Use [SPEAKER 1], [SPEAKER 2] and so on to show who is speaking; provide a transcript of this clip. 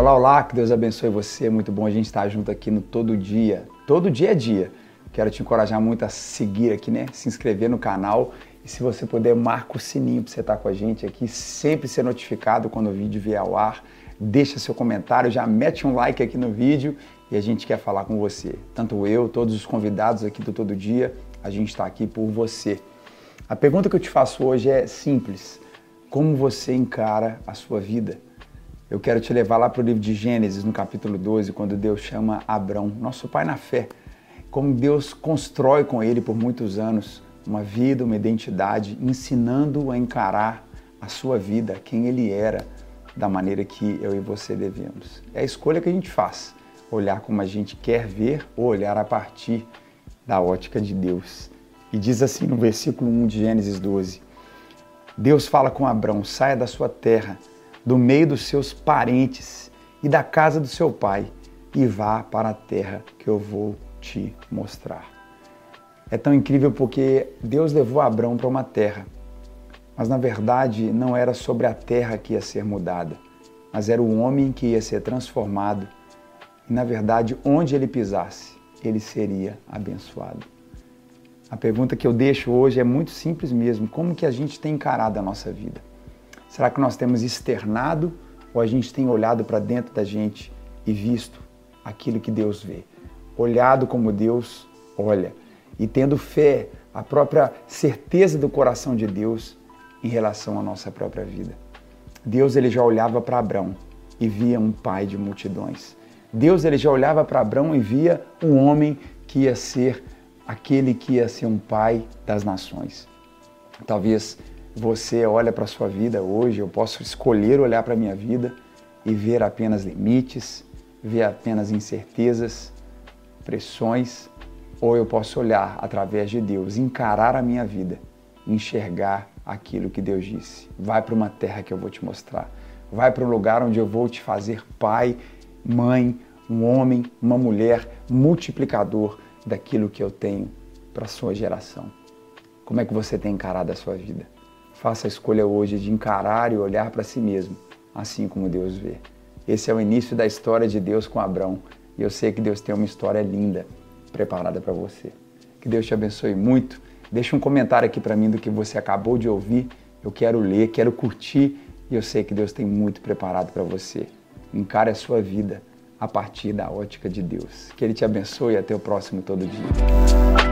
[SPEAKER 1] Olá, olá, que Deus abençoe você. Muito bom a gente estar junto aqui no Todo Dia. Todo dia é dia. Quero te encorajar muito a seguir aqui, né? Se inscrever no canal e se você puder, marca o sininho para você estar com a gente aqui, sempre ser notificado quando o vídeo vier ao ar. Deixa seu comentário, já mete um like aqui no vídeo e a gente quer falar com você. Tanto eu, todos os convidados aqui do Todo Dia, a gente está aqui por você. A pergunta que eu te faço hoje é simples: como você encara a sua vida? Eu quero te levar lá para o livro de Gênesis, no capítulo 12, quando Deus chama Abrão, nosso pai na fé. Como Deus constrói com ele por muitos anos uma vida, uma identidade, ensinando a encarar a sua vida, quem ele era, da maneira que eu e você devemos. É a escolha que a gente faz, olhar como a gente quer ver ou olhar a partir da ótica de Deus. E diz assim no versículo 1 de Gênesis 12: Deus fala com Abrão: saia da sua terra do meio dos seus parentes e da casa do seu pai e vá para a terra que eu vou te mostrar. É tão incrível porque Deus levou Abraão para uma terra, mas na verdade não era sobre a terra que ia ser mudada, mas era o homem que ia ser transformado e na verdade onde ele pisasse, ele seria abençoado. A pergunta que eu deixo hoje é muito simples mesmo: como que a gente tem encarado a nossa vida? Será que nós temos externado ou a gente tem olhado para dentro da gente e visto aquilo que Deus vê? Olhado como Deus olha e tendo fé, a própria certeza do coração de Deus em relação à nossa própria vida. Deus ele já olhava para Abraão e via um pai de multidões. Deus ele já olhava para Abraão e via um homem que ia ser aquele que ia ser um pai das nações. Talvez você olha para a sua vida hoje, eu posso escolher olhar para a minha vida e ver apenas limites, ver apenas incertezas, pressões, ou eu posso olhar através de Deus, encarar a minha vida, enxergar aquilo que Deus disse. Vai para uma terra que eu vou te mostrar. Vai para um lugar onde eu vou te fazer pai, mãe, um homem, uma mulher, multiplicador daquilo que eu tenho para a sua geração. Como é que você tem encarado a sua vida? Faça a escolha hoje de encarar e olhar para si mesmo, assim como Deus vê. Esse é o início da história de Deus com Abraão e eu sei que Deus tem uma história linda preparada para você. Que Deus te abençoe muito. Deixa um comentário aqui para mim do que você acabou de ouvir. Eu quero ler, quero curtir e eu sei que Deus tem muito preparado para você. Encare a sua vida a partir da ótica de Deus. Que Ele te abençoe e até o próximo Todo Dia.